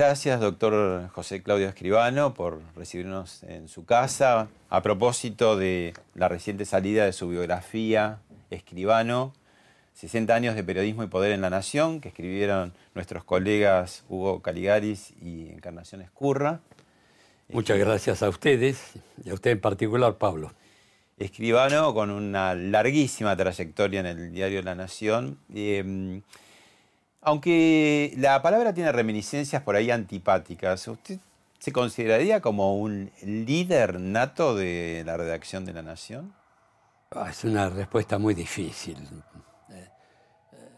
Gracias, doctor José Claudio Escribano, por recibirnos en su casa. A propósito de la reciente salida de su biografía, Escribano, 60 años de periodismo y poder en la nación, que escribieron nuestros colegas Hugo Caligaris y Encarnación Escurra. Muchas gracias a ustedes y a usted en particular, Pablo. Escribano con una larguísima trayectoria en el diario La Nación. Eh, aunque la palabra tiene reminiscencias por ahí antipáticas, ¿usted se consideraría como un líder nato de la redacción de La Nación? Ah, es una respuesta muy difícil. Eh, eh,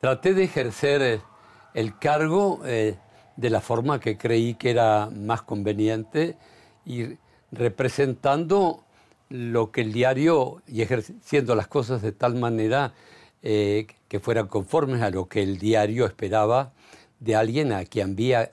traté de ejercer eh, el cargo de la forma que creí que era más conveniente y representando lo que el diario y ejerciendo las cosas de tal manera eh, que fueran conformes a lo que el diario esperaba de alguien a quien había,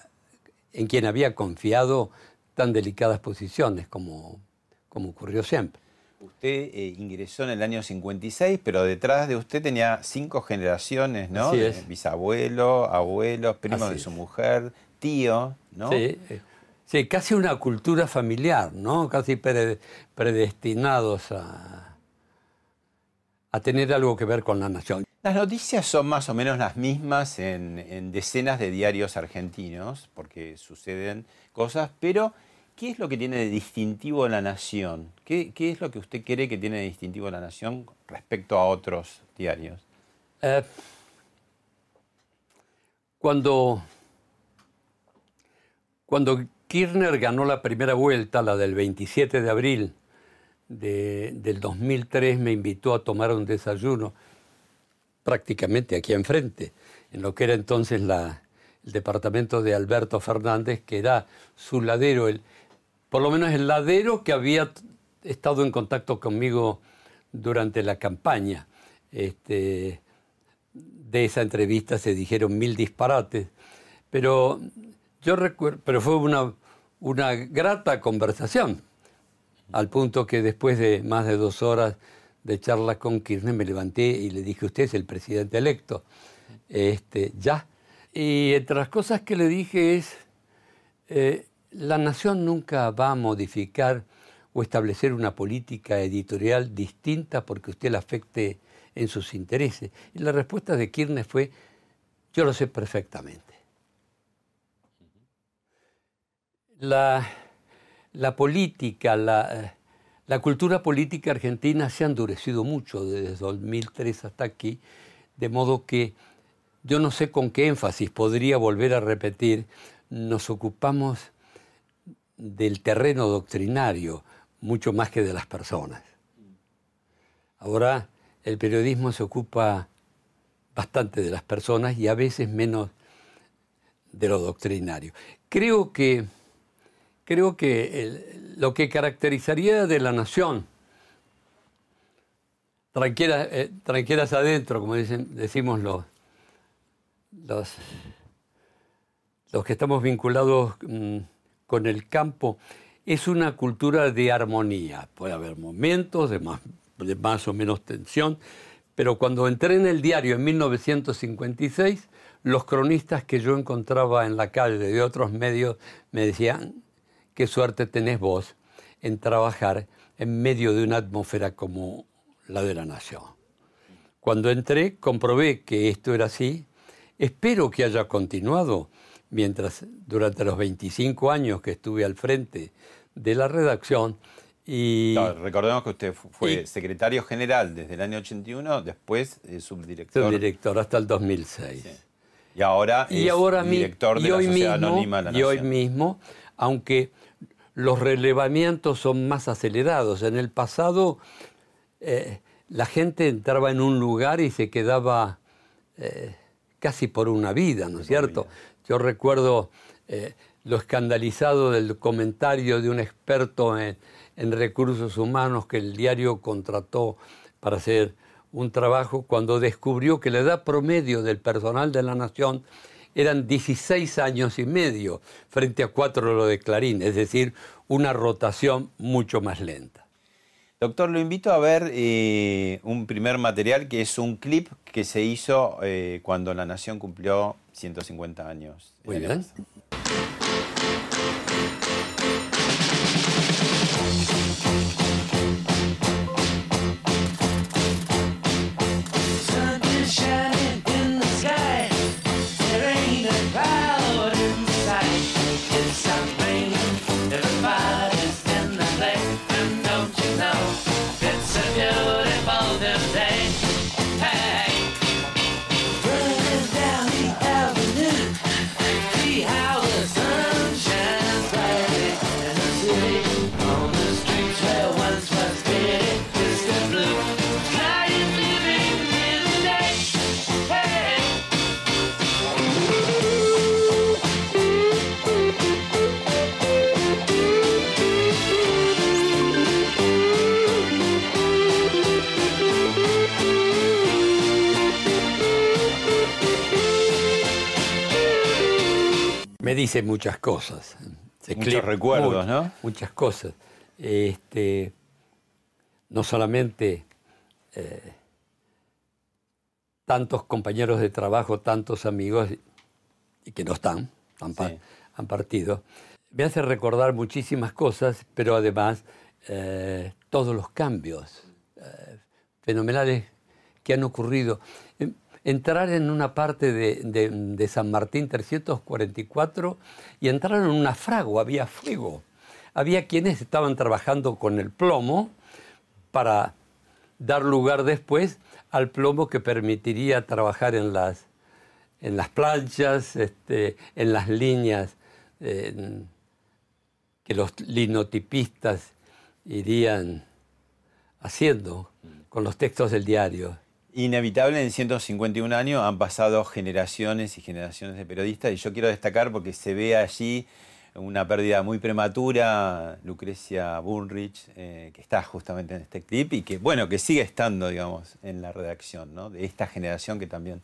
en quien había confiado tan delicadas posiciones como, como ocurrió siempre. Usted eh, ingresó en el año 56, pero detrás de usted tenía cinco generaciones, ¿no? Bisabuelo, abuelos, primos de su mujer, tío, ¿no? Sí, eh, sí, casi una cultura familiar, ¿no? Casi predestinados a, a tener algo que ver con la nación. Las noticias son más o menos las mismas en, decenas de diarios argentinos, porque suceden cosas, pero ¿qué es lo que tiene de distintivo la nación? ¿Qué, es lo que usted cree que tiene de distintivo la nación respecto a otros diarios? Eh, cuando, cuando Kirchner ganó la primera vuelta, la del 27 de abril, del 2003 me invitó a tomar un desayuno prácticamente aquí enfrente, en lo que era entonces la, el departamento de Alberto Fernández, que era su ladero, el, por lo menos el ladero que había estado en contacto conmigo durante la campaña. Este, de esa entrevista se dijeron mil disparates, pero yo recuerdo, pero fue una, una grata conversación al punto que después de más de dos horas de charla con Kirchner me levanté y le dije, usted es el presidente electo, este, ya. Y entre las cosas que le dije es, eh, la nación nunca va a modificar o establecer una política editorial distinta porque usted la afecte en sus intereses. Y la respuesta de Kirchner fue, yo lo sé perfectamente. La, la política, la, la, cultura política argentina se ha endurecido mucho desde 2003 hasta aquí, de modo que yo no sé con qué énfasis podría volver a repetir, nos ocupamos del terreno doctrinario mucho más que de las personas. Ahora el periodismo se ocupa bastante de las personas y a veces menos de lo doctrinario. Creo que creo que lo que caracterizaría de la nación, tranquilas, eh, tranquilas adentro, como dicen, decimos los, los, los que estamos vinculados mm, con el campo, es una cultura de armonía. Puede haber momentos de más, de más o menos tensión, Pero cuando entré en el diario en 1956, los cronistas que yo encontraba en la calle de otros medios me decían, qué suerte tenés vos en trabajar en medio de una atmósfera como la de la nación. Cuando entré comprobé que esto era así. Espero que haya continuado mientras durante los 25 años que estuve al frente de la redacción. Y, recordemos que usted fue secretario general desde el año 81, después eh, subdirector. Subdirector hasta el 2006. Y ahora es ahora director de la Sociedad Anónima la Y hoy mismo, aunque los relevamientos son más acelerados. En el pasado eh, la gente entraba en un lugar y se quedaba eh, casi por una vida, ¿no es cierto? Yo recuerdo eh, lo escandalizado del comentario de un experto en, en recursos humanos que el diario contrató para hacer un trabajo cuando descubrió que la edad promedio del personal de la nación eran 16 años y medio frente a cuatro lo de Clarín, es decir, una rotación mucho más lenta. Doctor, lo invito a ver eh, un primer material que es un clip que se hizo eh, cuando la Nación cumplió 150 años. Muy bien. Dice muchas cosas. Muchos recuerdos, ¿no? Muchas cosas. Este, no solamente eh, tantos compañeros de trabajo, tantos amigos, y que no están, han, partido, me hace recordar muchísimas cosas, pero además eh, todos los cambios eh, fenomenales que han ocurrido entrar en una parte de, San Martín 344 y entrar en una fragua, había fuego. Había quienes estaban trabajando con el plomo para dar lugar después al plomo que permitiría trabajar en las, en las planchas, este, en las líneas que los linotipistas irían haciendo con los textos del diario inevitable en 151 años, han pasado generaciones y generaciones de periodistas y yo quiero destacar porque se ve allí una pérdida muy prematura, Lucrecia Bullrich, eh, que está justamente en este clip y que, bueno, que sigue estando, digamos, en la redacción. De esta generación que también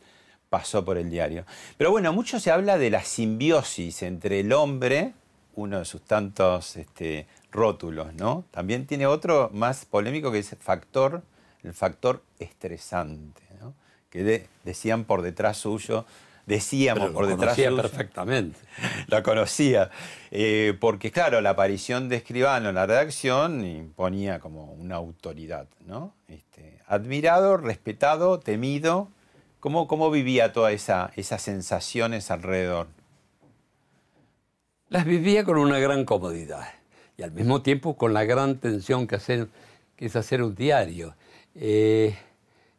pasó por el diario. Pero bueno, mucho se habla de la simbiosis entre el hombre, uno de sus tantos este, rótulos, ¿no? También tiene otro más polémico que es factor el factor estresante, ¿no? que decían por detrás suyo, decíamos por detrás suyo. perfectamente. La conocía, eh, porque claro, la aparición de Escribano en la redacción imponía como una autoridad, ¿no? Este, admirado, respetado, temido. ¿Cómo, cómo vivía todas esa, esas sensaciones alrededor? Las vivía con una gran comodidad y al mismo tiempo con la gran tensión que, hacer, que es hacer un diario. Eh,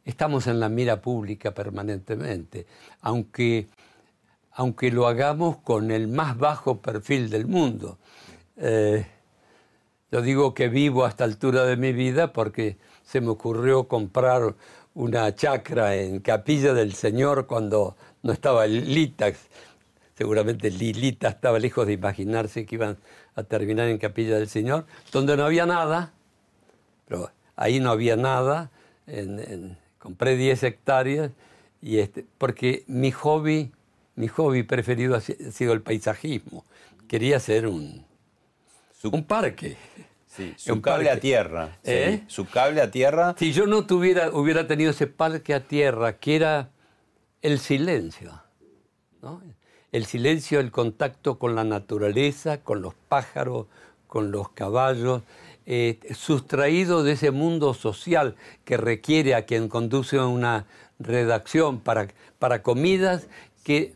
estamos en la mira pública permanentemente, aunque, aunque lo hagamos con el más bajo perfil del mundo. Eh, yo digo que vivo a esta altura de mi vida porque se me ocurrió comprar una chacra en Capilla del Señor cuando no estaba Lita. Seguramente Lilita estaba lejos de imaginarse que iban a terminar en Capilla del Señor, donde no había nada, pero ahí no había nada, compré 10 hectáreas, y este, porque mi hobby, mi hobby preferido ha sido el paisajismo. Quería hacer un, un parque. Sí, su cable a tierra. ¿Eh? su cable a tierra. Si yo no tuviera, hubiera tenido ese parque a tierra, que era el silencio. El silencio, el contacto con la naturaleza, con los pájaros, con los caballos, eh, sustraído de ese mundo social que requiere a quien conduce una redacción para, para comidas que,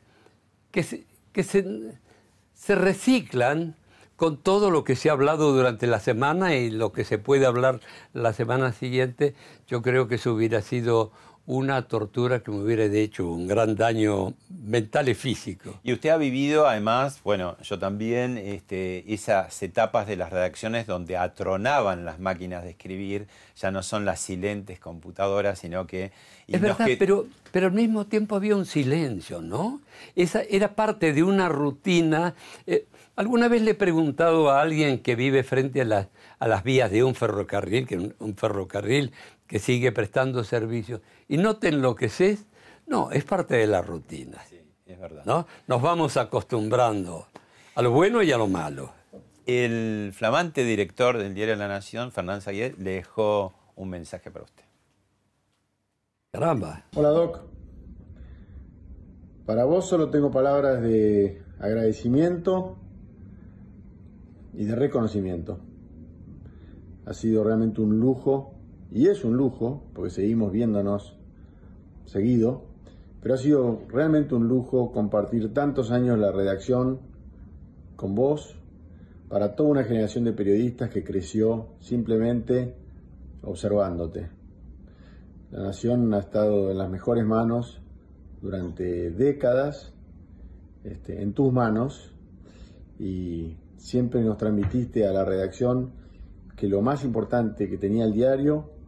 que, se, que se reciclan con todo lo que se ha hablado durante la semana y lo que se puede hablar la semana siguiente, yo creo que eso hubiera sido una tortura que me hubiera hecho un gran daño mental y físico. Y usted ha vivido además, bueno, yo también, este, esas etapas de las redacciones donde atronaban las máquinas de escribir, ya no son las silentes computadoras, sino que... Es verdad, pero, pero al mismo tiempo había un silencio, ¿no? Esa era parte de una rutina. Eh, alguna vez le he preguntado a alguien que vive frente a, a las vías de un ferrocarril, que un ferrocarril que sigue prestando servicios, y no te enloqueces, no, es parte de la rutina. Sí, es verdad. ¿no? Nos vamos acostumbrando a lo bueno y a lo malo. El flamante director del Diario de la Nación, Fernán Sayed, le dejó un mensaje para usted. Caramba. Hola, Doc. Para vos solo tengo palabras de agradecimiento y de reconocimiento. Ha sido realmente un lujo y es un lujo, porque seguimos viéndonos seguido, pero ha sido realmente un lujo compartir tantos años la redacción con vos, para toda una generación de periodistas que creció simplemente observándote. La nación ha estado en las mejores manos durante décadas, este, en tus manos, y siempre nos transmitiste a la redacción que lo más importante que tenía el diario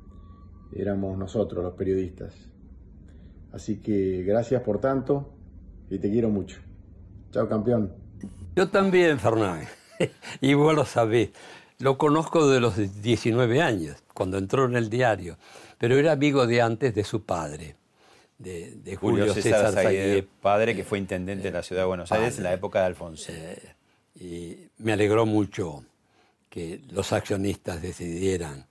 éramos nosotros, los periodistas. Así que gracias por tanto y te quiero mucho. Chao, campeón. Yo también, Fernán. y vos lo sabés. Lo conozco de los 19 años, cuando entró en el diario, pero era amigo de antes de su padre, de, Julio, César, César padre que fue intendente de la ciudad de Buenos Aires en la época de Alfonso. Eh, y me alegró mucho que los accionistas decidieran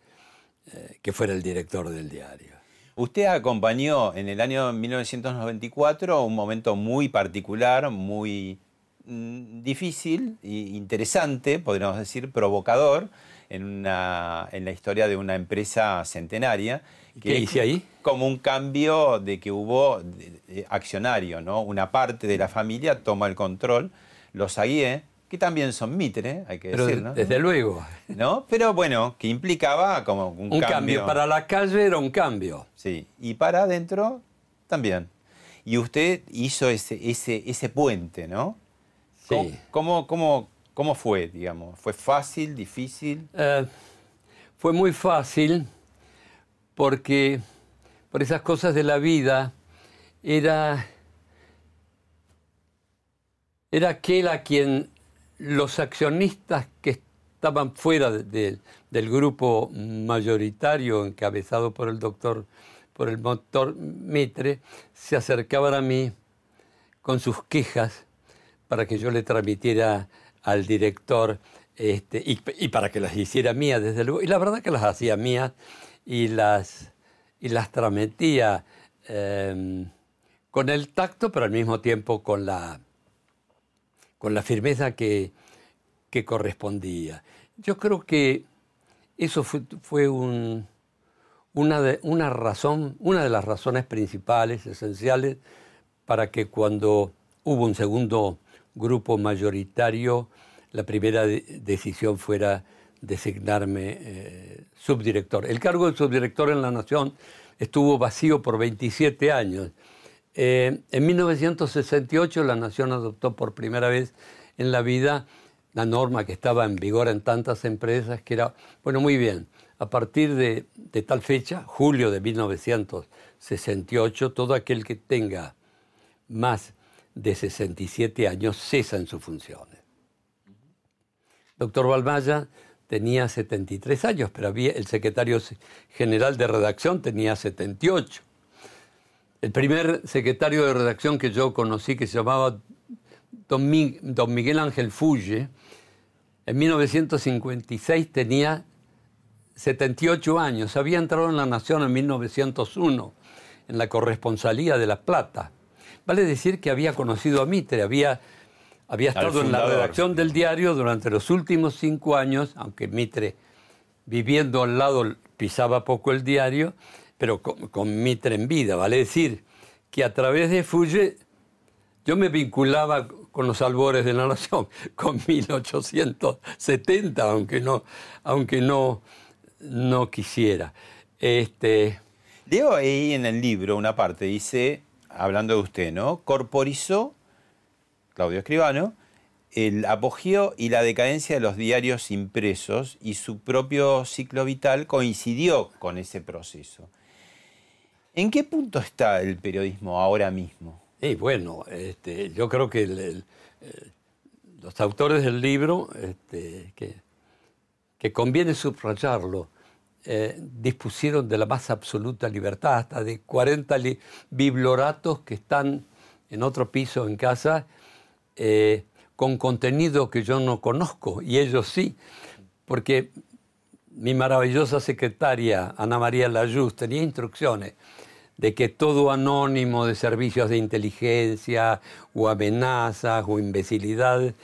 eh, que fuera el director del diario. Usted acompañó en el año 1994 un momento muy particular, muy mm, difícil e interesante, podríamos decir, provocador, en, la historia de una empresa centenaria. ¿Qué hice ahí? Como un cambio de que hubo accionario, ¿no? Una parte de la familia toma el control, los aguié, que también son Mitre, hay que decir, ¿no? Desde luego. ¿No? Pero bueno, que implicaba como un, un cambio. Para la calle era un cambio. Sí, y para adentro también. Y usted hizo ese, ese, ese puente, ¿no? Sí. ¿Cómo, cómo, cómo fue, digamos? ¿Fue fácil, difícil? Eh, fue muy fácil porque por esas cosas de la vida era, era aquel a quien los accionistas que estaban fuera del grupo mayoritario encabezado por el doctor, por el doctor Mitre, se acercaban a mí con sus quejas para que yo le transmitiera al director este, y, para que las hiciera mías, desde luego. Y la verdad que las hacía mías y las, y las transmitía em, con el tacto, pero al mismo tiempo con la, con la firmeza que, correspondía. Yo creo que eso fue, una, de, razón, una de las razones principales, esenciales, para que cuando hubo un segundo grupo mayoritario, la primera decisión fuera designarme eh, subdirector. El cargo de subdirector en la Nación estuvo vacío por 27 años eh, en 1968 la Nación adoptó por primera vez en la vida la norma que estaba en vigor en tantas empresas, que era, bueno, muy bien, a partir de, tal fecha, julio de 1968, todo aquel que tenga más de 67 años cesa en sus funciones. Doctor Balmaya tenía 73 años, pero había, el secretario general de redacción tenía 78. El primer secretario de redacción que yo conocí, que se llamaba Don, Miguel Ángel Fulle, en 1956 tenía 78 años, había entrado en La Nación en 1901, en la corresponsalía de La Plata. Vale decir que había conocido a Mitre, había, había estado en la redacción del diario durante los últimos cinco años, aunque Mitre, viviendo al lado, pisaba poco el diario, pero con, Mitre en vida. Vale decir que a través de Fulle yo me vinculaba con los albores de la nación, con 1870, aunque no, aunque no, no quisiera. Este... Leo ahí en el libro una parte, dice, hablando de usted, ¿no? Corporizó, Claudio Escribano, el apogeo y la decadencia de los diarios impresos y su propio ciclo vital coincidió con ese proceso. ¿En qué punto está el periodismo ahora mismo? Bueno, este, yo creo que eh, los autores del libro, este, que, conviene subrayarlo, eh, dispusieron de la más absoluta libertad, hasta de 40 bibloratos que están en otro piso en casa, eh, con contenido que yo no conozco, y ellos sí, porque mi maravillosa secretaria, Ana María Layuz, tenía instrucciones de que todo anónimo de servicios de inteligencia o amenazas o imbecilidad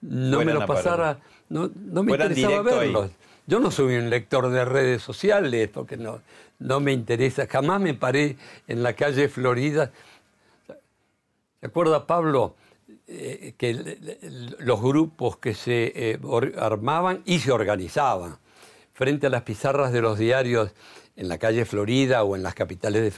no me lo pasara, no, me interesaba verlos. Yo no soy un lector de redes sociales porque no, no me interesa. Jamás me paré en la calle Florida. ¿Se acuerda, Pablo? Eh, que los grupos que se eh, armaban y se organizaban frente a las pizarras de los diarios en la calle Florida o en las capitales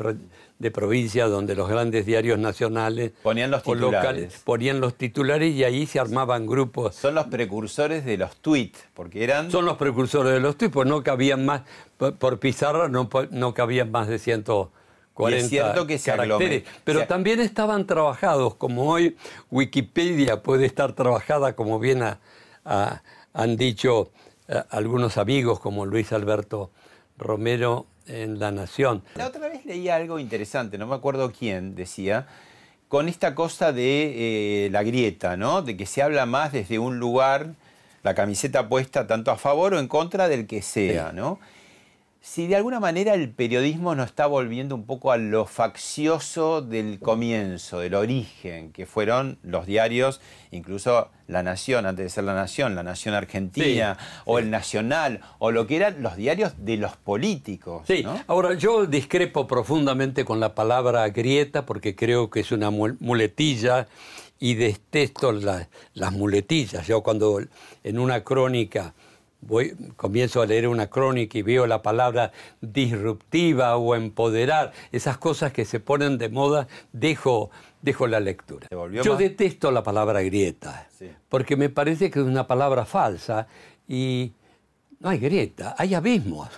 de, provincia donde los grandes diarios nacionales ponían los titulares. ponían los titulares y ahí se armaban grupos. Son los precursores de los tweets, porque eran... Son los precursores de los tweets, pues no cabían más, por, pizarra no, no cabían más de 140 es cierto que caracteres. Pero también estaban trabajados, como hoy Wikipedia puede estar trabajada, como bien han dicho eh, algunos amigos como Luis Alberto Romero en La Nación. La otra vez leí algo interesante, no me acuerdo quién decía, con esta cosa de eh, la grieta, ¿no? De que se habla más desde un lugar, la camiseta puesta tanto a favor o en contra del que sea, ¿no? Si de alguna manera el periodismo nos está volviendo un poco a lo faccioso del comienzo, del origen, que fueron los diarios, incluso La Nación, antes de ser La Nación, La Nación Argentina, o El Nacional, o lo que eran los diarios de los políticos. Sí, ahora yo discrepo profundamente con la palabra grieta porque creo que es una muletilla y detesto las muletillas. Yo cuando en una crónica voy, comienzo a leer una crónica y veo la palabra disruptiva o empoderar, esas cosas que se ponen de moda, dejo, dejo la lectura. Yo detesto la palabra grieta, porque me parece que es una palabra falsa y no hay grieta, hay abismos.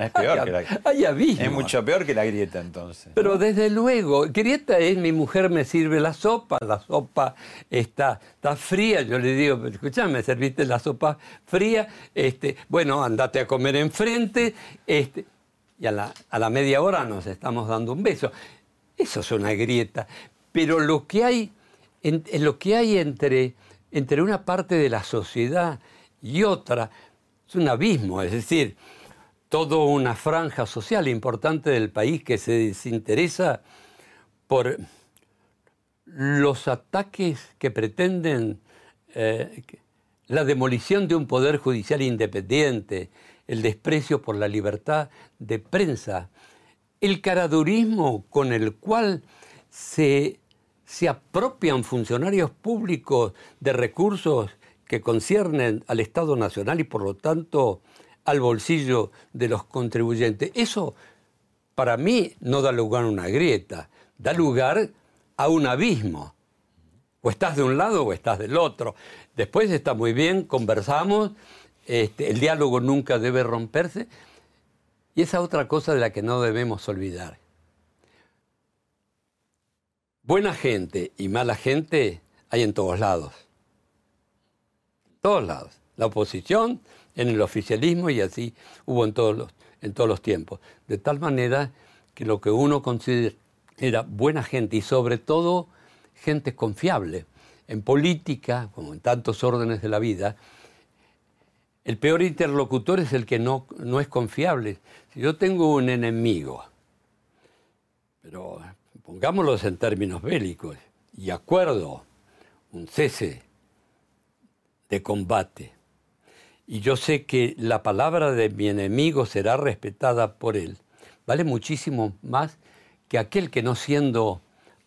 Es peor que la Es mucho peor que la grieta entonces. Pero desde luego, grieta es mi mujer me sirve la sopa, la sopa está, está fría, yo le digo, escuchame, serviste la sopa fría, este, bueno, andate a comer enfrente, este, y a la, a la media hora nos estamos dando un beso. Eso es una grieta. Pero lo que hay, en, lo que hay entre, entre una parte de la sociedad y otra es un abismo, es decir, toda una franja social importante del país que se desinteresa por los ataques que pretenden eh, la demolición de un poder judicial independiente, el desprecio por la libertad de prensa, el caradurismo con el cual se, se apropian funcionarios públicos de recursos que conciernen al Estado Nacional y por lo tanto al bolsillo de los contribuyentes. Eso para mí no da lugar a una grieta, da lugar a un abismo. O estás de un lado o estás del otro. Después está muy bien, conversamos, este, el diálogo nunca debe romperse. Y esa otra cosa de la que no debemos olvidar. Buena gente y mala gente hay en todos lados. Todos lados. La oposición, en el oficialismo y así hubo en todos los, en todos los tiempos. De tal manera que lo que uno considera buena gente y sobre todo gente confiable en política, como en tantos órdenes de la vida, el peor interlocutor es el que no, no es confiable. Si yo tengo un enemigo, pero pongámoslos en términos bélicos, y acuerdo un cese de combate, y yo sé que la palabra de mi enemigo será respetada por él, vale muchísimo más que aquel que no siendo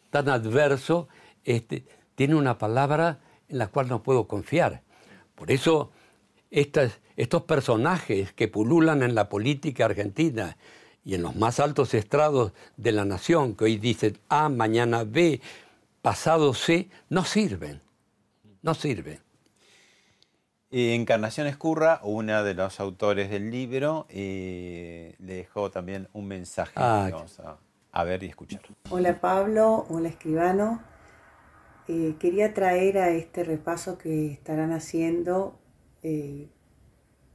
tan adverso, este, tiene una palabra en la cual no puedo confiar. Por eso estos personajes que pululan en la política argentina y en los más altos estrados de la nación, que hoy dicen A, mañana B, pasado C, no sirven, no sirven. Encarnación Escurra, una de los autores del libro, eh, le dejó también un mensaje ah, vamos a, ver y escuchar. Hola Pablo, hola escribano. Eh, quería traer a este repaso que estarán haciendo eh,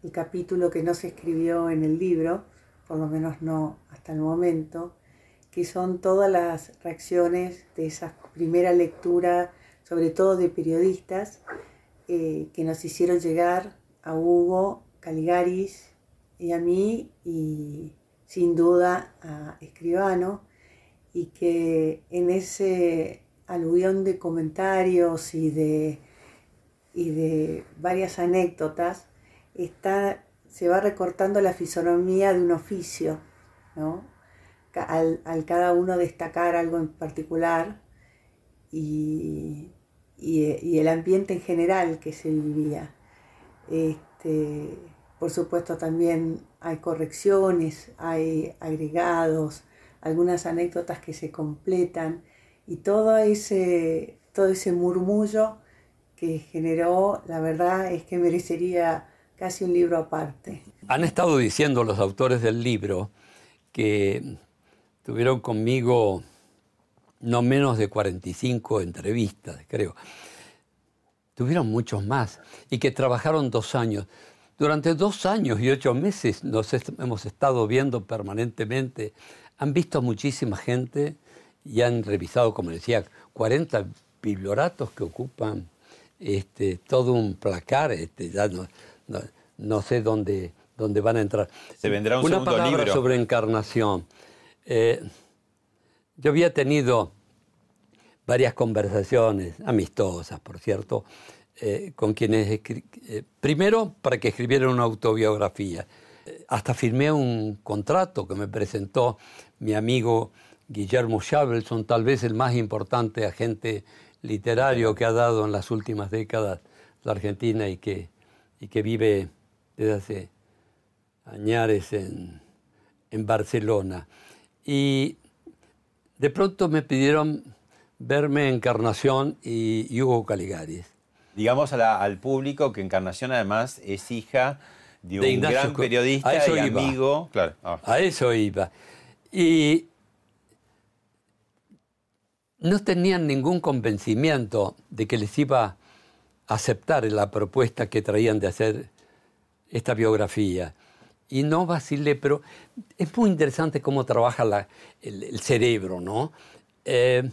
el capítulo que no se escribió en el libro, por lo menos no hasta el momento, que son todas las reacciones de esa primera lectura, sobre todo de periodistas, eh, que nos hicieron llegar a Hugo, Caligaris y a mí, y sin duda a Escribano, y que en ese aluvión de comentarios y de y de varias anécdotas, está, se va recortando la fisonomía de un oficio, ¿no? al, cada uno destacar algo en particular y, el ambiente en general que se vivía. Este, por supuesto también hay correcciones, hay agregados, algunas anécdotas que se completan y todo ese, todo ese murmullo que generó, la verdad es que merecería casi un libro aparte. Han estado diciendo los autores del libro que tuvieron conmigo no menos de 45 entrevistas, creo. Tuvieron muchos más y que trabajaron dos años. Durante dos años y ocho meses nos hemos estado viendo permanentemente. Han visto a muchísima gente y han revisado, como decía, 40 biblioratos que ocupan este, todo un placar, este, ya no, sé dónde, dónde van a entrar. Se vendrá un Una palabra sobre encarnación. Eh, yo había tenido varias conversaciones, amistosas, por cierto, eh, con quienes, eh, primero para que escribieran una autobiografía. Hasta firmé un contrato que me presentó mi amigo Guillermo Chabelson, tal vez el más importante agente literario que ha dado en las últimas décadas la Argentina y que, y que vive desde hace años en, en Barcelona. Y de pronto me pidieron verme Encarnación y, Hugo Caligaris. Digamos al público que Encarnación además es hija de un gran periodista y amigo. Claro. Ah. A eso iba. Y no tenían ningún convencimiento de que les iba a aceptar la propuesta que traían de hacer esta biografía. Y no vacilé, pero es muy interesante cómo trabaja el, cerebro, ¿no? Eh,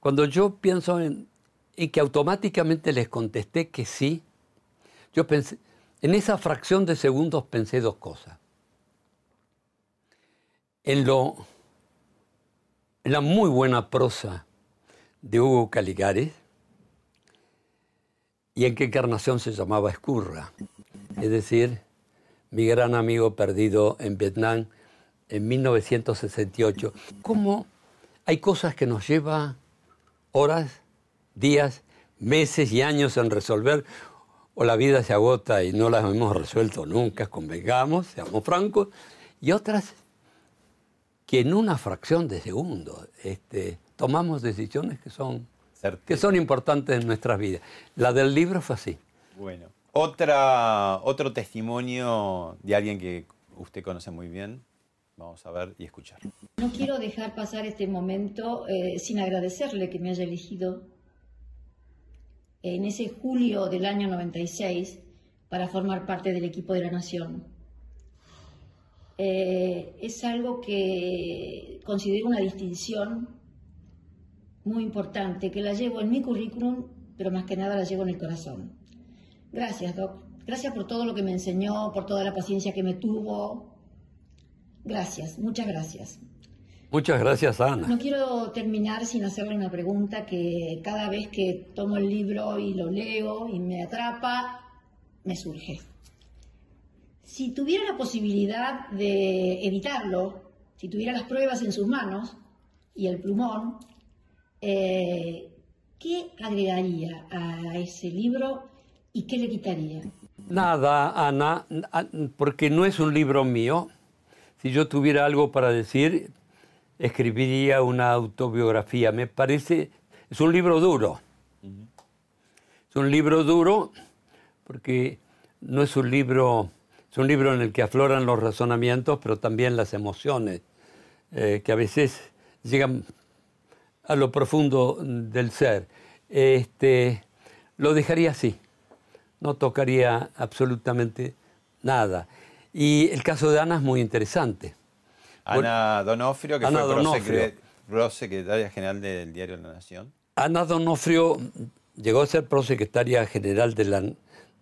cuando yo pienso en, en, que automáticamente les contesté que sí, yo pensé, en esa fracción de segundos pensé dos cosas. En lo la muy buena prosa de Hugo Caligares y en qué encarnación se llamaba Escurra, es decir, mi gran amigo perdido en Vietnam en 1968. ¿Cómo hay cosas que nos lleva horas, días, meses y años en resolver? O la vida se agota y no las hemos resuelto nunca, convengamos, seamos francos, y otras que en una fracción de segundo este, tomamos decisiones que son, que son importantes en nuestras vidas. La del libro fue así. Bueno, Otra, otro testimonio de alguien que usted conoce muy bien. Vamos a ver y escuchar. No quiero dejar pasar este momento eh, sin agradecerle que me haya elegido en ese julio del año 96 para formar parte del equipo de la Nación. Eh, es algo que considero una distinción muy importante, que la llevo en mi currículum, pero más que nada la llevo en el corazón. Gracias, Doc. Gracias por todo lo que me enseñó, por toda la paciencia que me tuvo. Gracias, muchas gracias. Muchas gracias, Ana. No quiero terminar sin hacerle una pregunta que cada vez que tomo el libro y lo leo y me atrapa, me surge. Si tuviera la posibilidad de editarlo, si tuviera las pruebas en sus manos y el plumón, eh, ¿qué agregaría a ese libro y qué le quitaría? Nada, Ana, porque no es un libro mío. Si yo tuviera algo para decir, escribiría una autobiografía. Me parece, es un libro duro. Es un libro duro porque no es un libro, es un libro en el que afloran los razonamientos, pero también las emociones, eh, que a veces llegan a lo profundo del ser. Este, lo dejaría así, no tocaría absolutamente nada. Y el caso de Ana es muy interesante. Ana Donofrio, que fue prosecretaria general del Diario de la Nación. Ana Donofrio llegó a ser prosecretaria general de la,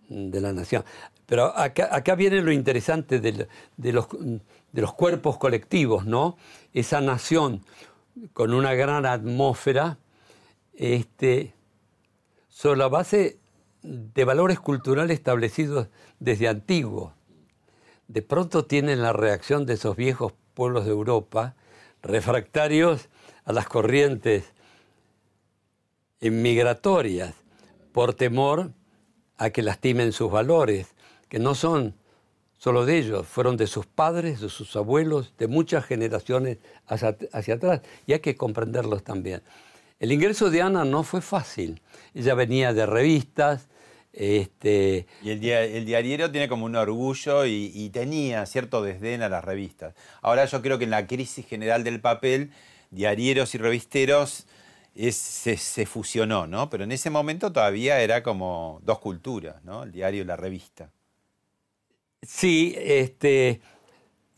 de la Nación. Pero acá, viene lo interesante de, los, de los cuerpos colectivos, ¿no? Esa nación con una gran atmósfera, este, sobre la base de valores culturales establecidos desde antiguo. De pronto tienen la reacción de esos viejos pueblos de Europa, refractarios a las corrientes inmigratorias, por temor a que lastimen sus valores, que no son solo de ellos, fueron de sus padres, de sus abuelos, de muchas generaciones hacia, hacia, atrás, y hay que comprenderlos también. El ingreso de Ana no fue fácil. Ella venía de revistas, este, y el, el diario tiene como un orgullo y, tenía cierto desdén a las revistas. Ahora yo creo que en la crisis general del papel, diarieros y revisteros se, fusionó, ¿no? Pero en ese momento todavía era como dos culturas, ¿no? El diario y la revista. Sí, este,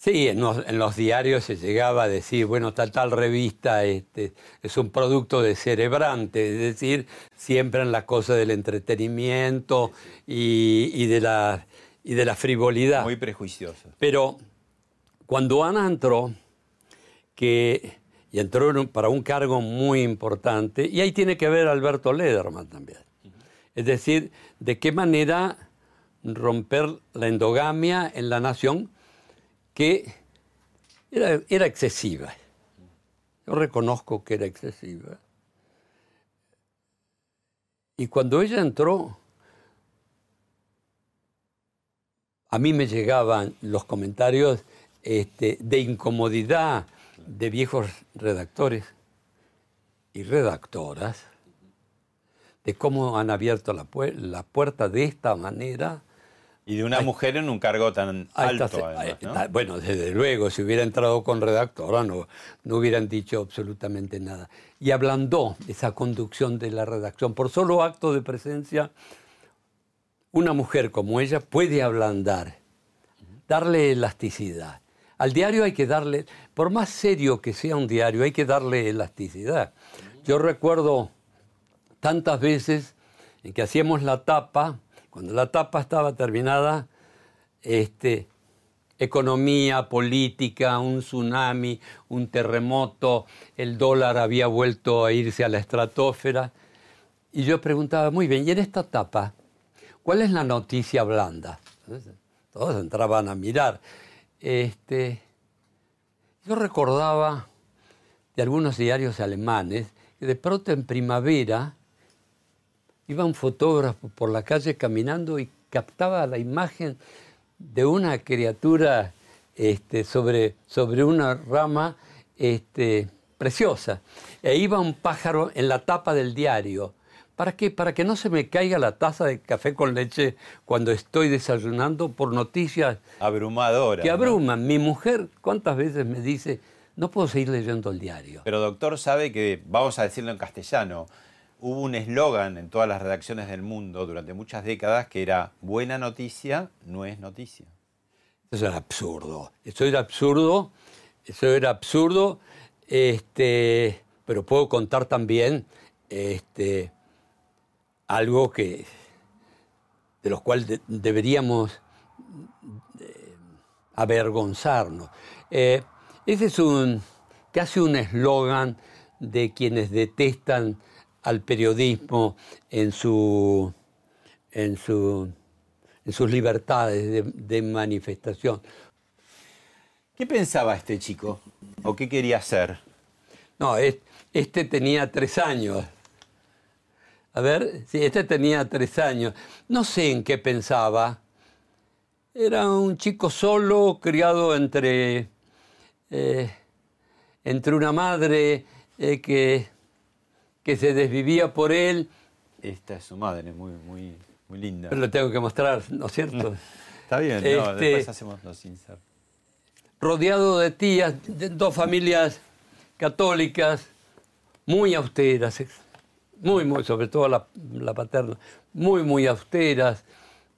Sí, en los, diarios se llegaba a decir, bueno, tal tal revista este, es un producto de cerebrante, es decir, siempre en la cosa del entretenimiento y, de la, y de la frivolidad. Muy prejuicioso. Pero cuando Ana entró, que, y entró para un cargo muy importante, y ahí tiene que ver Alberto Lederman también. Es decir, de qué manera romper la endogamia en la nación que era, excesiva. Yo reconozco que era excesiva. Y cuando ella entró, a mí me llegaban los comentarios este, de incomodidad de viejos redactores y redactoras, de cómo han abierto la puerta de esta manera y de una mujer en un cargo tan alto, Bueno, desde luego, si hubiera entrado con redactora no, no hubieran dicho absolutamente nada. Y ablandó esa conducción de la redacción. Por solo acto de presencia, una mujer como ella puede ablandar, darle elasticidad. Al diario hay que darle, por más serio que sea un diario, hay que darle elasticidad. Yo recuerdo tantas veces en que hacíamos la tapa cuando la tapa estaba terminada, este, economía, política, un tsunami, un terremoto, el dólar había vuelto a irse a la estratosfera. Y yo preguntaba, muy bien, ¿y en esta tapa cuál es la noticia blanda? todos entraban a mirar. Este, yo recordaba de algunos diarios alemanes que de pronto en primavera Iba un fotógrafo por la calle caminando y captaba la imagen de una criatura este, sobre, sobre una rama este, preciosa. E iba un pájaro en la tapa del diario. ¿Para qué? Para que no se me caiga la taza de café con leche cuando estoy desayunando por noticias abrumadoras. Que abruman. Mi mujer, ¿cuántas veces me dice, no puedo seguir leyendo el diario? Pero doctor sabe que, vamos a decirlo en castellano, hubo un eslogan en todas las redacciones del mundo durante muchas décadas que era buena noticia no es noticia. Eso era absurdo. Eso era absurdo. Eso era absurdo. Este, pero puedo contar también este, algo que, de los cuales deberíamos eh, avergonzarnos. Eh, ese es un, casi un eslogan de quienes detestan al periodismo en, su, en, su, en sus libertades de, manifestación. ¿Qué pensaba este chico? ¿O qué quería hacer? No, este tenía tres años. A ver, sí, este tenía tres años. No sé en qué pensaba. Era un chico solo, criado entre, eh, entre una madre eh, que, que se desvivía por él. Esta es su madre, muy, muy, muy linda. Pero lo tengo que mostrar, ¿no es cierto? Está bien, no, este, después hacemos los inserts. Rodeado de tías, de dos familias católicas, muy austeras, muy, muy, sobre todo la, paterna, muy, muy austeras,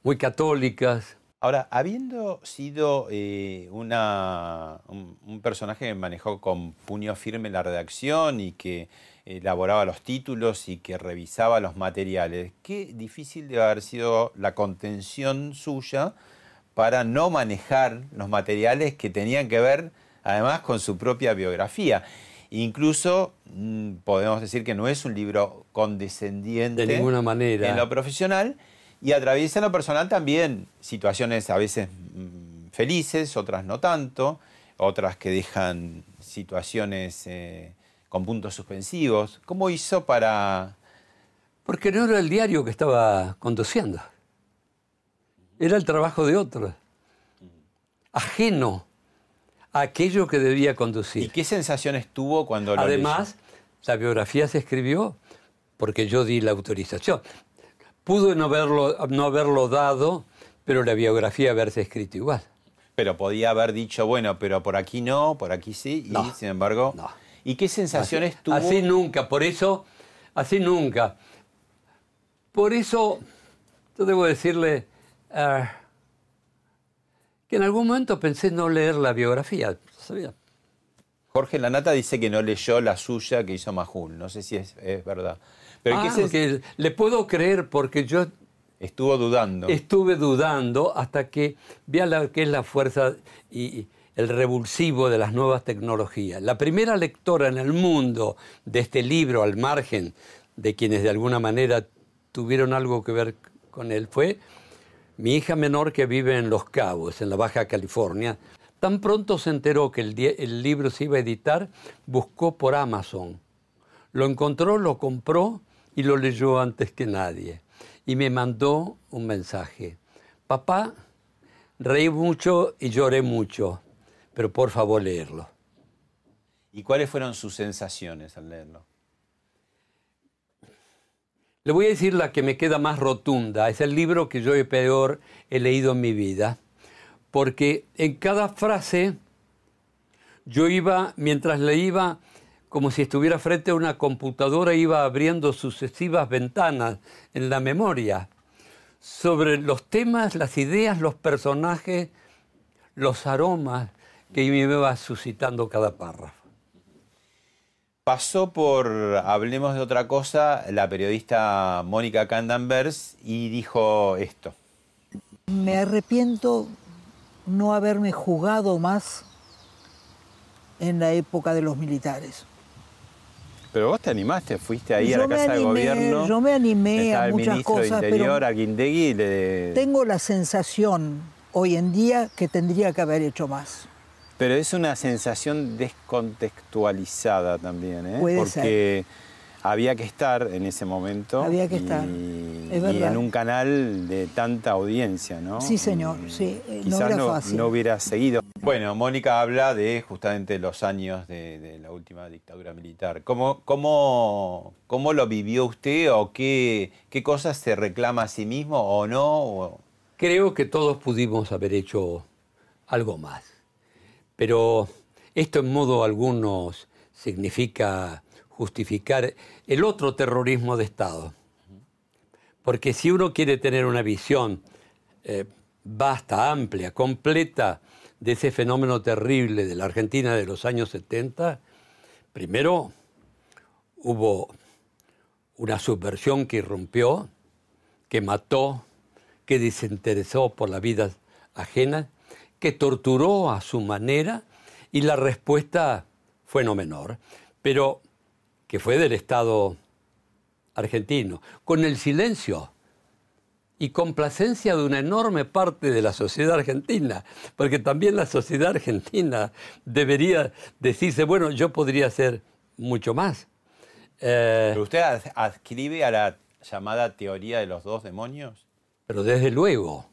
muy católicas. Ahora, habiendo sido eh, una, un, personaje que manejó con puño firme la redacción y que elaboraba los títulos y que revisaba los materiales, qué difícil debe haber sido la contención suya para no manejar los materiales que tenían que ver además con su propia biografía. Incluso mm, podemos decir que no es un libro condescendiente. De ninguna manera. En lo profesional y atraviesa en lo personal también situaciones a veces mm, felices, otras no tanto, otras que dejan situaciones eh, con puntos suspensivos. ¿Cómo hizo para...? Porque no era el diario que estaba conduciendo. Era el trabajo de otros. Ajeno aquello que debía conducir. ¿Y qué sensaciones tuvo cuando lo Además, la biografía se escribió porque yo di la autorización. Pudo no haberlo, no haberlo dado, pero la biografía haberse escrito igual. Pero podía haber dicho, bueno, pero por aquí no, por aquí sí, y sin embargo... No. ¿Y qué sensaciones tuvo? Así nunca, por eso, así nunca. Por eso, yo debo decirle... Ah, que en algún momento pensé no leer la biografía. ¿sabía? Jorge Lanata dice que no leyó la suya que hizo Majul. No sé si es, verdad. Pero ah, que le puedo creer porque yo... Estuvo dudando. Estuve dudando hasta que vi la que es la fuerza y el revulsivo de las nuevas tecnologías. La primera lectora en el mundo de este libro, al margen de quienes de alguna manera tuvieron algo que ver con él, fue mi hija menor que vive en Los Cabos, en la Baja California, tan pronto se enteró que el, libro se iba a editar, buscó por Amazon. Lo encontró, lo compró y lo leyó antes que nadie. Y me mandó un mensaje. Papá, reí mucho y lloré mucho, pero por favor leerlo. ¿Y cuáles fueron sus sensaciones al leerlo? Le voy a decir la que me queda más rotunda. Es el libro que yo peor he leído en mi vida. Porque en cada frase yo iba, mientras leía, como si estuviera frente a una computadora, iba abriendo sucesivas ventanas en la memoria sobre los temas, las ideas, los personajes, los aromas que me iba suscitando cada párrafo. Pasó por Hablemos de otra cosa la periodista Mónica Candanvers y dijo esto. Me arrepiento no haberme jugado más en la época de los militares. Pero vos te animaste, fuiste ahí a la Casa de Gobierno. Yo me animé a muchas cosas. De Interior, a. Tengo la sensación hoy en día que tendría que haber hecho más. Pero es una sensación descontextualizada también, ¿eh? Puede Porque había que estar en ese momento. Había que estar. Es verdad. Y en un canal de tanta audiencia, ¿no? Sí, señor, sí. Eh, quizás no, hubiera seguido. Bueno, Mónica habla de justamente los años de, la última dictadura militar. ¿Cómo, cómo, cómo lo vivió usted o qué, qué cosas se reclama a sí mismo o no? Creo que todos pudimos haber hecho algo más pero esto en modo alguno significa justificar el otro terrorismo de Estado. Porque si uno quiere tener una visión eh, vasta, amplia, completa de ese fenómeno terrible de la Argentina de los años 70, primero hubo una subversión que irrumpió, que mató, que desinteresó por la vida ajena, que torturó a su manera y la respuesta fue no menor, pero que fue del Estado argentino, con el silencio y complacencia de una enorme parte de la sociedad argentina, porque también la sociedad argentina debería decirse, bueno, yo podría hacer mucho más. Eh, ¿Pero usted adscribe a la llamada teoría de los dos demonios? Pero desde luego,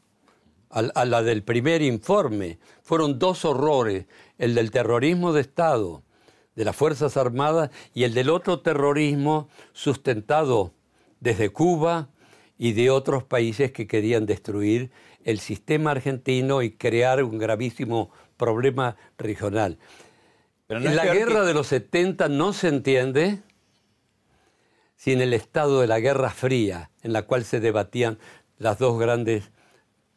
a, la del primer informe, fueron dos horrores, el del terrorismo de Estado, de las Fuerzas Armadas, y el del otro terrorismo sustentado desde Cuba, y de otros países que querían destruir el sistema argentino y crear un gravísimo problema regional. en la guerra de los 70 no se entiende sin el estado de la Guerra Fría, en la cual se debatían las dos grandes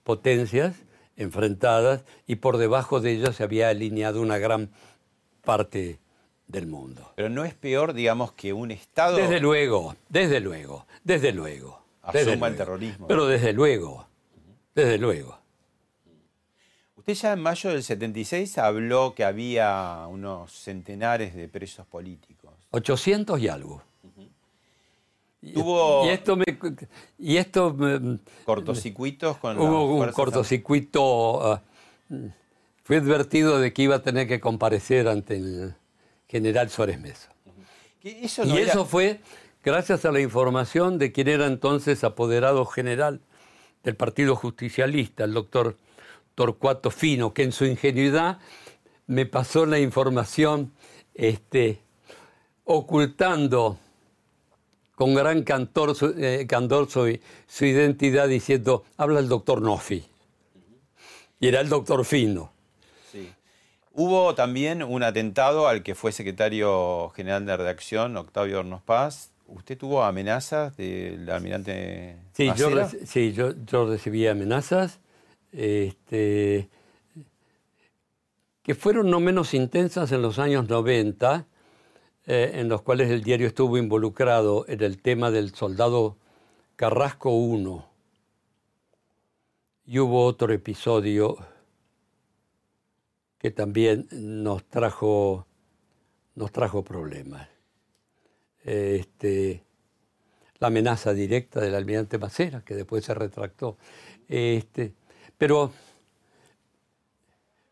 potencias enfrentadas y por debajo de ellas se había alineado una gran parte del mundo. Pero no es peor, digamos, que un Estado... Desde luego, desde luego, desde luego asuma el terrorismo. Pero desde luego, desde luego. Usted ya en mayo del 76 habló que había unos centenares de presos políticos. 800 y algo. Y esto me. Y esto cortocircuitos con. Hubo un cortocircuito. Ah, fui advertido de que iba a tener que comparecer ante el general Suárez Mesa. y eso fue gracias a la información de quien era entonces apoderado general del Partido Justicialista, el doctor Torcuato Fino, que en su ingenuidad me pasó la información este, ocultando con gran cantor, eh, candor su, identidad diciendo, habla el doctor Nofi. Y era el doctor Fino. Sí. Hubo también un atentado al que fue secretario general de redacción, Octavio Hornos Paz, ¿Usted tuvo amenazas del almirante Sí, yo, sí yo, yo, recibí amenazas este, que fueron no menos intensas en los años 90, eh, en los cuales el diario estuvo involucrado en el tema del soldado Carrasco I. Y hubo otro episodio que también nos trajo, nos trajo problemas este, la amenaza directa del almirante Macera, que después se retractó. Este, pero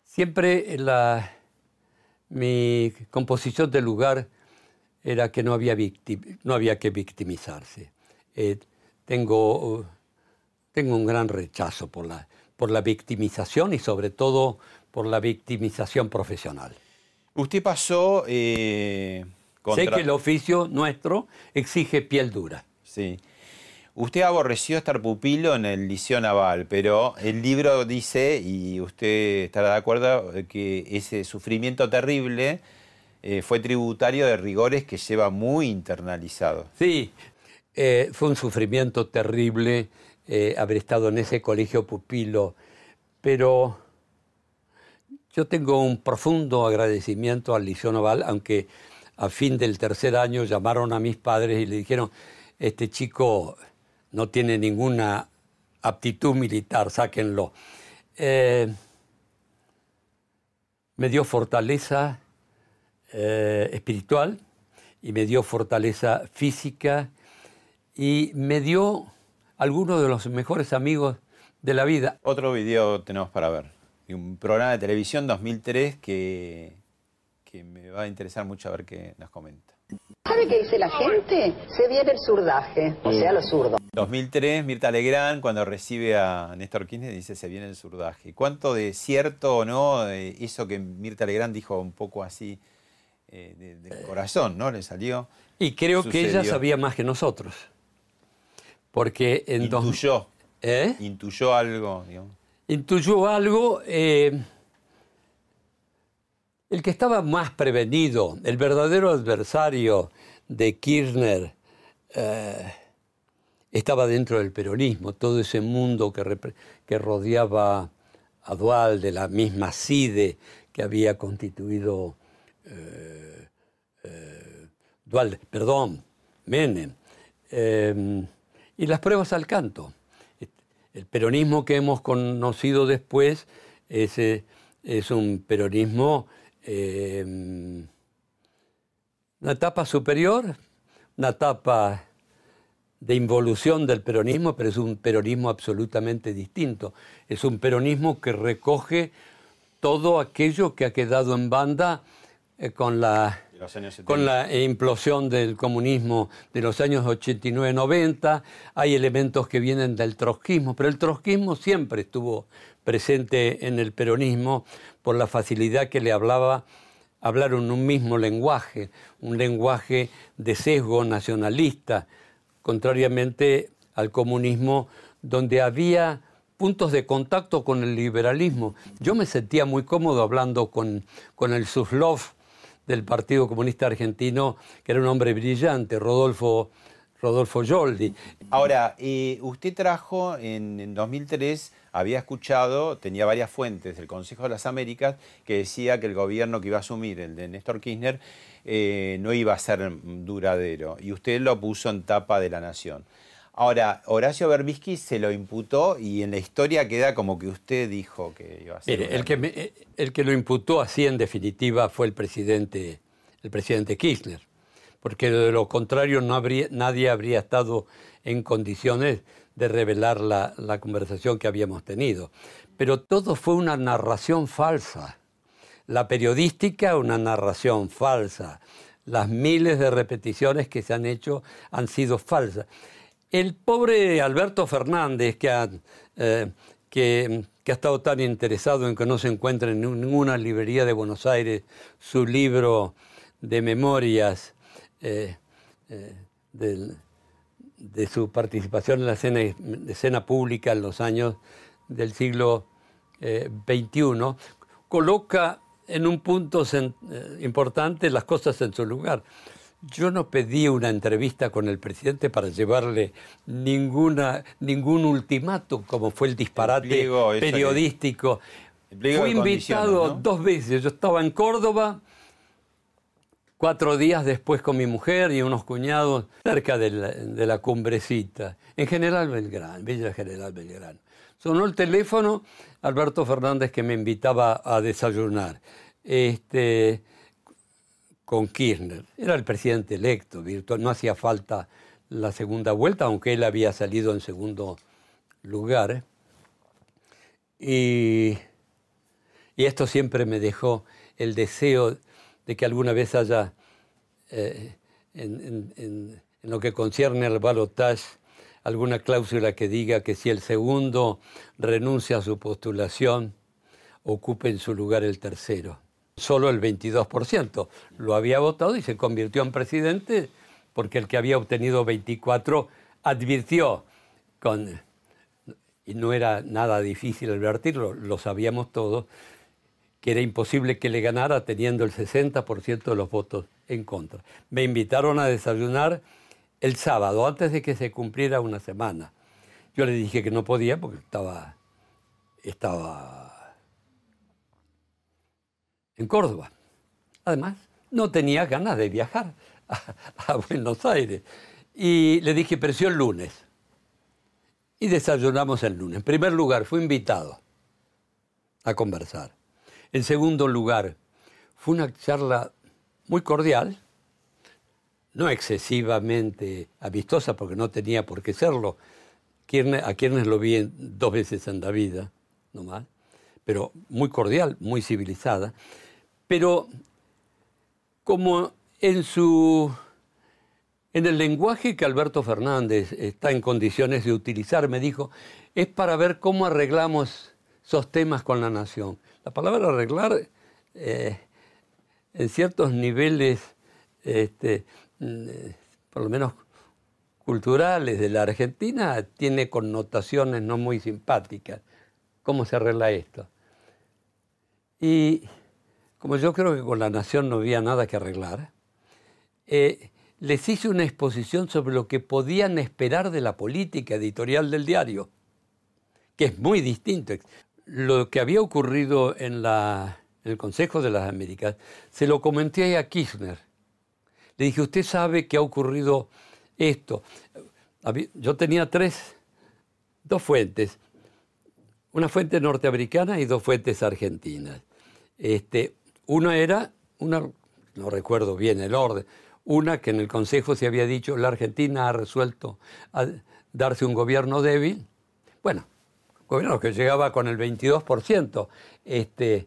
siempre la, mi composición del lugar era que no había, no había que victimizarse. Eh, tengo, tengo un gran rechazo por la, por la victimización y sobre todo por la victimización profesional. Usted pasó eh, Sé que el oficio nuestro exige piel dura. Sí. Usted aborreció estar pupilo en el Liceo Naval, pero el libro dice, y usted estará de acuerdo, que ese sufrimiento terrible eh, fue tributario de rigores que lleva muy internalizados. Sí, eh, fue un sufrimiento terrible eh, haber estado en ese colegio pupilo, pero yo tengo un profundo agradecimiento al Liceo Naval, aunque a fin del tercer año llamaron a mis padres y le dijeron, este chico no tiene ninguna aptitud militar, sáquenlo. Me dio fortaleza eh, espiritual y me dio fortaleza física y me dio algunos de los mejores amigos de la vida. Otro video tenemos para ver, un programa de televisión 2003 que que me va a interesar mucho a ver qué nos comenta. ¿Sabe qué dice la gente? Se viene el surdaje, o sea, lo zurdo. 2003, Mirta Legrand, cuando recibe a Néstor Kirchner, dice se viene el surdaje. ¿Cuánto de cierto o no eso que Mirta Legrand dijo un poco así eh, del corazón, ¿no? Le salió. Y creo que ella sabía más que nosotros. Porque en Intuyó. ¿Eh? Intuyó algo, digamos. Intuyó algo. Eh, el que estaba más prevenido, el verdadero adversario de Kirchner, eh, estaba dentro del peronismo, todo ese mundo que, que rodeaba a Dual, de la misma CIDE que había constituido eh, eh, Dual, perdón, Menem, y las pruebas al canto. El peronismo que hemos conocido después es, es un peronismo, eh, una etapa superior, una etapa de involución del peronismo, pero es un peronismo absolutamente distinto. Es un peronismo que recoge todo aquello que ha quedado en banda con la con la implosión del comunismo de los años 89-90, hay elementos que vienen del trotskismo, pero el trotskismo siempre estuvo presente en el peronismo por la facilidad que le hablaba hablar un mismo lenguaje, un lenguaje de sesgo nacionalista, contrariamente al comunismo, donde había puntos de contacto con el liberalismo. Yo me sentía muy cómodo hablando con, con el Suslov del Partido Comunista Argentino, que era un hombre brillante, Rodolfo, Rodolfo. Ahora, usted trajo en, 2003, había escuchado, tenía varias fuentes del Consejo de las Américas, que decía que el gobierno que iba a asumir, el de Néstor Kirchner, eh, no iba a ser duradero. Y usted lo puso en tapa de la Nación. Ahora, Horacio Berbisky se lo imputó y en la historia queda como que usted dijo que iba a ser. Mire, el que, eh, el que lo imputó así en definitiva fue el presidente, el presidente Kirchner, porque de lo contrario no habría, nadie habría estado en condiciones de revelar la, la conversación que habíamos tenido. Pero todo fue una narración falsa. La periodística, una narración falsa. Las miles de repeticiones que se han hecho han sido falsas. El pobre Alberto Fernández, que ha, eh, que, ha estado tan interesado en que no se encuentre en ninguna librería de Buenos Aires su libro de memorias eh, eh, de su participación en la escena, pública en los años del siglo XXI, coloca en un punto importante las cosas en su lugar. Yo no pedí una entrevista con el presidente para llevarle ninguna, ningún ultimátum, como fue el disparate periodístico. Fui invitado dos veces. Yo estaba en Córdoba, cuatro días después con mi mujer y unos cuñados, cerca de la, de la cumbrecita, en General Belgrano, Villa General Belgrano. Sonó el teléfono, Alberto Fernández que me invitaba a desayunar. Este, con Kirchner. Era el presidente electo, virtual, no hacía falta la segunda vuelta, aunque él había salido en segundo lugar. Y, esto siempre me dejó el deseo de que alguna vez haya, eh, en, lo que concierne al balotage, alguna cláusula que diga que si el segundo renuncia a su postulación, ocupe en su lugar el tercero solo el 22% lo había votado y se convirtió en presidente porque el que había obtenido 24 advirtió con y no era nada difícil advertirlo, lo sabíamos todos, que era imposible que le ganara teniendo el 60% de los votos en contra. Me invitaron a desayunar el sábado, antes de que se cumpliera una semana. Yo le dije que no podía porque estaba, estaba en Córdoba. Además, no tenía ganas de viajar a, Buenos Aires. Y le dije, pero el lunes. Y desayunamos el lunes. En primer lugar, fui invitado a conversar. En segundo lugar, fue una charla muy cordial, no excesivamente amistosa, porque no tenía por qué serlo. a quienes lo vi dos veces en la vida, no más, pero muy cordial, muy civilizada pero como en su el lenguaje que Alberto Fernández está en condiciones de utilizar, me dijo, es para ver cómo arreglamos esos temas con la nación. La palabra arreglar eh, en ciertos niveles, este, mm, por lo menos culturales de la Argentina, tiene connotaciones no muy simpáticas. ¿Cómo se arregla esto? Y como yo creo que con la nación no había nada que arreglar, eh, les hice una exposición sobre lo que podían esperar de la política editorial del diario, que es muy distinto. Lo que había ocurrido en, el Consejo de las Américas, se lo comenté a Kirchner. Le dije, usted sabe que ha ocurrido esto. Yo tenía tres dos fuentes, una fuente norteamericana y dos fuentes argentinas. Este, una era, una, no recuerdo bien el orden, una que en el Consejo se había dicho, la Argentina ha resuelto darse un gobierno débil. Bueno, gobierno que llegaba con el 22%. Este,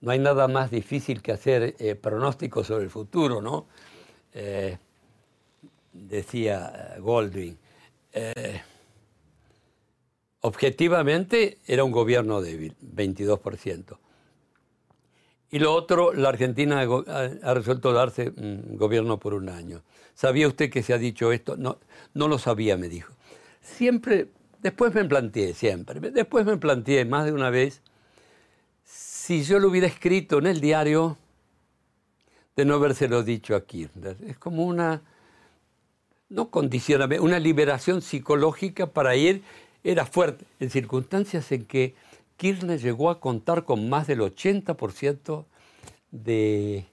no hay nada más difícil que hacer eh, pronósticos sobre el futuro, ¿no? Eh, decía eh, Goldwyn. objetivamente era un gobierno débil, 22%. Y lo otro, la Argentina ha resuelto darse un gobierno por un año. ¿Sabía usted que se ha dicho esto? No, no lo sabía, me dijo. Siempre, después me planteé, siempre, después me planteé más de una vez si yo lo hubiera escrito en el diario, de no habérselo dicho a Kirchner. Es como una, no condicionamiento, una liberación psicológica para ir, era fuerte, en circunstancias en que Kirchner llegó a contar con más del 80% de,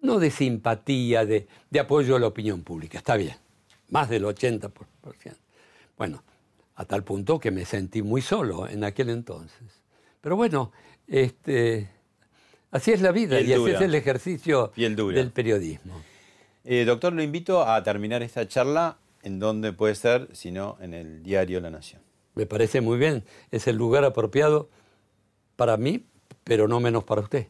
no de simpatía, de, de, apoyo a la opinión pública. Está bien, más del 80%. Bueno, a tal punto que me sentí muy solo en aquel entonces. Pero bueno, este, así es la vida y, así es el ejercicio del periodismo. Eh, doctor, lo invito a terminar esta charla en donde puede ser, si no, en el diario La Nación. Me parece muy bien, es el lugar apropiado para mí, pero no menos para usted.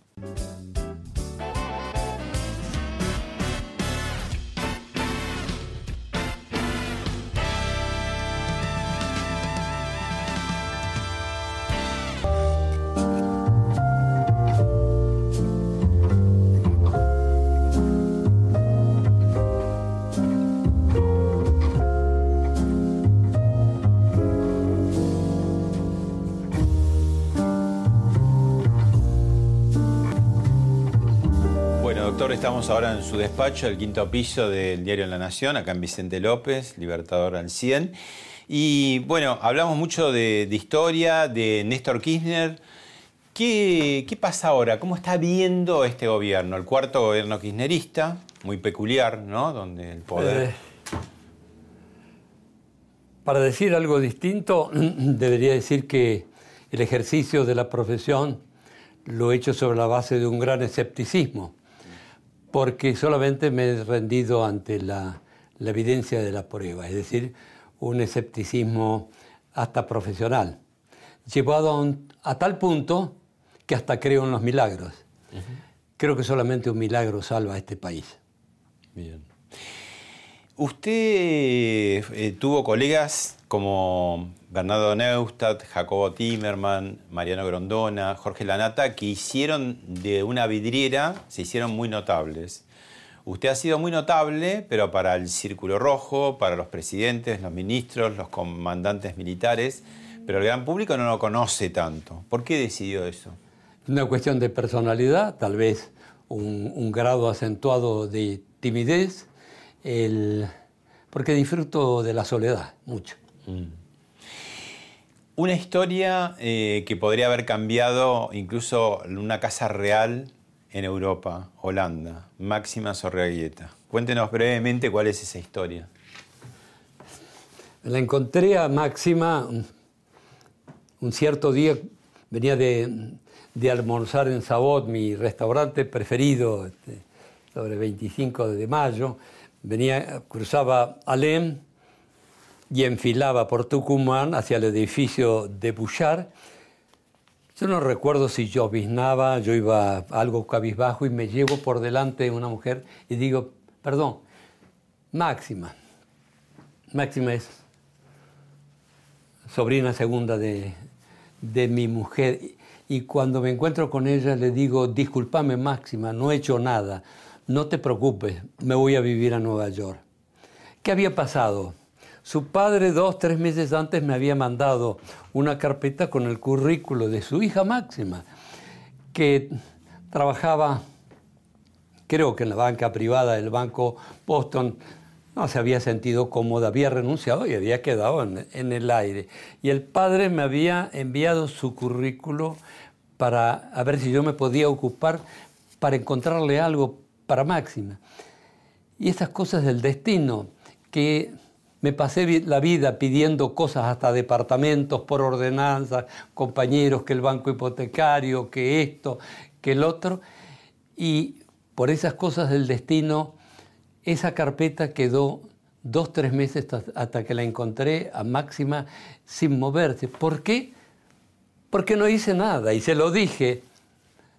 Despacho, el quinto piso del diario La Nación, acá en Vicente López, Libertador al 100. Y bueno, hablamos mucho de, historia, de Néstor Kirchner. ¿Qué, pasa ahora? ¿Cómo está viendo este gobierno? El cuarto gobierno kirchnerista, muy peculiar, ¿no? Donde el poder... Eh, para decir algo distinto, debería decir que el ejercicio de la profesión lo he hecho sobre la base de un gran escepticismo porque solamente me he rendido ante la, evidencia de la prueba, es decir, un escepticismo hasta profesional, llevado a, tal punto que hasta creo en los milagros. Creo que solamente un milagro salva a este país. Bien. Usted eh, tuvo colegas como Bernardo Neustadt, Jacobo Timerman, Mariano Grondona, Jorge Lanata, que hicieron de una vidriera, se hicieron muy notables. Usted ha sido muy notable, pero para el Círculo Rojo, para los presidentes, los ministros, los comandantes militares, pero el gran público no lo conoce tanto. ¿Por qué decidió eso? Una cuestión de personalidad, tal vez un, grado acentuado de timidez, porque disfruto de la soledad mucho. Mm. Una historia eh, que podría haber cambiado incluso una casa real en Europa, Holanda, Máxima Sorreguieta. Cuéntenos brevemente cuál es esa historia. La encontré a Máxima un cierto día, venía de, almorzar en Sabot, mi restaurante preferido, este, sobre 25 de mayo. Venía, cruzaba Alem y enfilaba por Tucumán hacia el edificio de Bouchard. Yo no recuerdo si yo biznaba, yo iba algo cabizbajo y me llevo por delante una mujer y digo, perdón, Máxima. Máxima es sobrina segunda de, de mi mujer. Y cuando me encuentro con ella le digo, discúlpame Máxima, no he hecho nada, no te preocupes, me voy a vivir a Nueva York. ¿Qué había pasado? Su padre dos, tres meses antes me había mandado una carpeta con el currículo de su hija Máxima, que trabajaba, creo que en la banca privada del Banco Boston, no se había sentido cómoda, había renunciado y había quedado en, el aire. Y el padre me había enviado su currículo para ver si yo me podía ocupar para encontrarle algo para Máxima. Y estas cosas del destino, que me pasé la vida pidiendo cosas hasta departamentos por ordenanza, compañeros, que el banco hipotecario, que esto, que el otro. Y por esas cosas del destino, esa carpeta quedó dos, tres meses hasta que la encontré a máxima sin moverse. ¿Por qué? Porque no hice nada y se lo dije.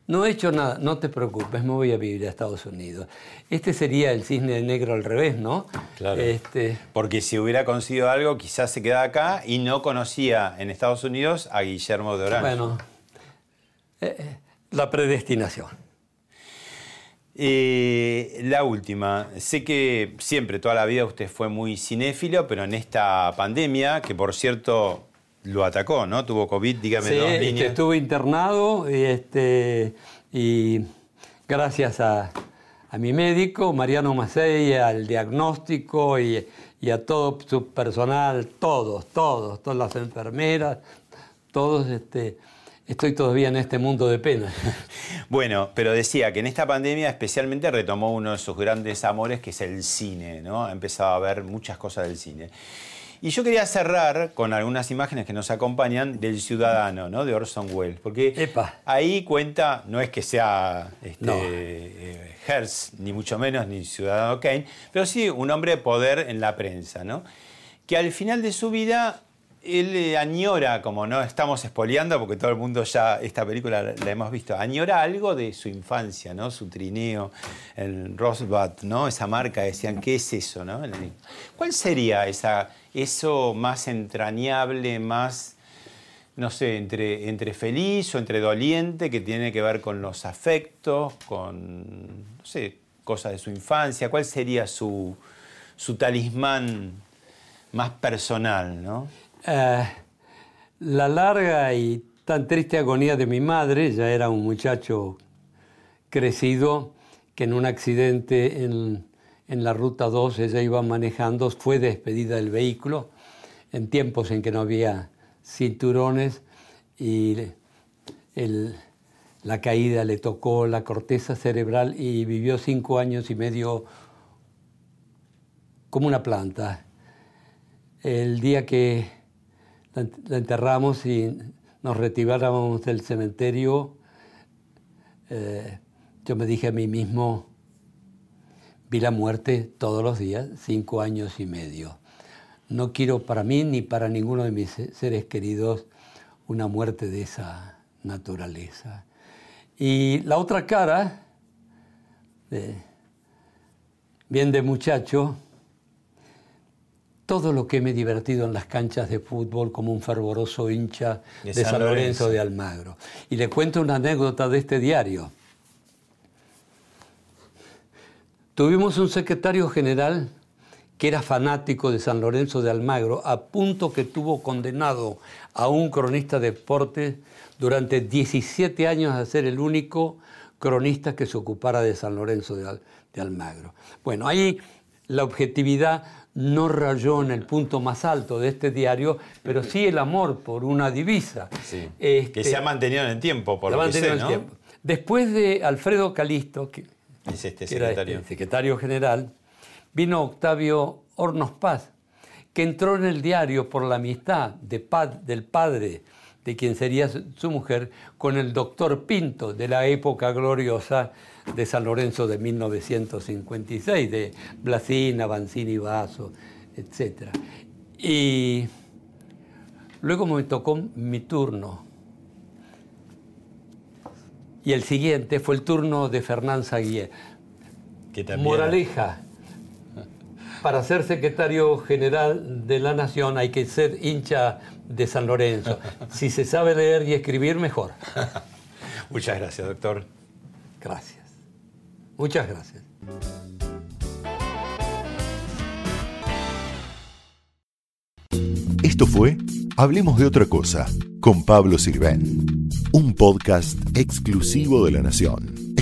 No he hecho nada, no te preocupes, me voy a vivir a Estados Unidos. Este sería el cisne negro al revés, ¿no? Claro. Este... Porque si hubiera conseguido algo, quizás se quedaba acá y no conocía en Estados Unidos a Guillermo de Orange. Bueno, eh, eh, la predestinación. Eh, la última, sé que siempre, toda la vida usted fue muy cinéfilo, pero en esta pandemia, que por cierto lo atacó, ¿no? Tuvo COVID, dígame sí, dos este, líneas. estuve internado y, este, y gracias a, a mi médico, Mariano Macei, al diagnóstico y, y, a todo su personal, todos, todos, todas las enfermeras, todos, este, estoy todavía en este mundo de pena. Bueno, pero decía que en esta pandemia especialmente retomó uno de sus grandes amores, que es el cine, ¿no? Ha empezado a ver muchas cosas del cine. Y yo quería cerrar con algunas imágenes que nos acompañan del Ciudadano, ¿no? De Orson Welles. Porque Epa. ahí cuenta, no es que sea este, No. eh, Hearst, ni mucho menos, ni Ciudadano Kane, pero sí un hombre de poder en la prensa, ¿no? Que al final de su vida él eh, añora, como no estamos espoleando, porque todo el mundo ya esta película la, hemos visto, añora algo de su infancia, ¿no? Su trineo, el Rosbud, ¿no? Esa marca, decían, ¿qué es eso, no? ¿Cuál sería esa, eso más entrañable, más, no sé, entre, entre feliz o entre doliente, que tiene que ver con los afectos, con, no sé, cosas de su infancia? ¿Cuál sería su, su talismán más personal, no? Eh, la larga y tan triste agonía de mi madre, ya era un muchacho crecido, que en un accidente en, en la ruta 2 ella iba manejando, fue despedida del vehículo en tiempos en que no había cinturones y la caída le tocó la corteza cerebral y vivió cinco años y medio como una planta. El día que la ent- la enterramos y nos retirábamos del cementerio, eh, yo me dije a mí mismo, vi la muerte todos los días, cinco años y medio. No quiero para mí ni para ninguno de mis se- seres queridos una muerte de esa naturaleza. Y la otra cara, de- bien de muchacho, todo lo que me he divertido en las canchas de fútbol como un fervoroso hincha De San San Lorenzo Lorenzo. de Almagro. Y le cuento una anécdota de este diario. Tuvimos un secretario general que era fanático de San Lorenzo de Almagro, a punto que tuvo condenado a un cronista de deportes durante 17 años a ser el único cronista que se ocupara de San Lorenzo de Almagro. Bueno, ahí la objetividad no rayó en el punto más alto de este diario, pero sí el amor por una divisa. Sí. Este, que se ha mantenido en el tiempo, por lo que tiempo. Después de Alfredo Calisto, que, Es este que era secretario. el secretario general, vino Octavio Hornos Paz, que entró en el diario por la amistad de del padre de quien sería su mujer con el doctor Pinto de la época gloriosa de San Lorenzo de 1956, de Blasina, Banzini, Vaso, etc. Y luego me tocó mi turno. Y el siguiente fue el turno de Fernán Saguier. Que también- Moraleja. Para ser secretario general de la Nación hay que ser hincha de San Lorenzo. Si se sabe leer y escribir, mejor. Muchas gracias, doctor. Gracias. Muchas gracias. Esto fue Hablemos de otra cosa con Pablo Sirven, un podcast exclusivo de La Nación.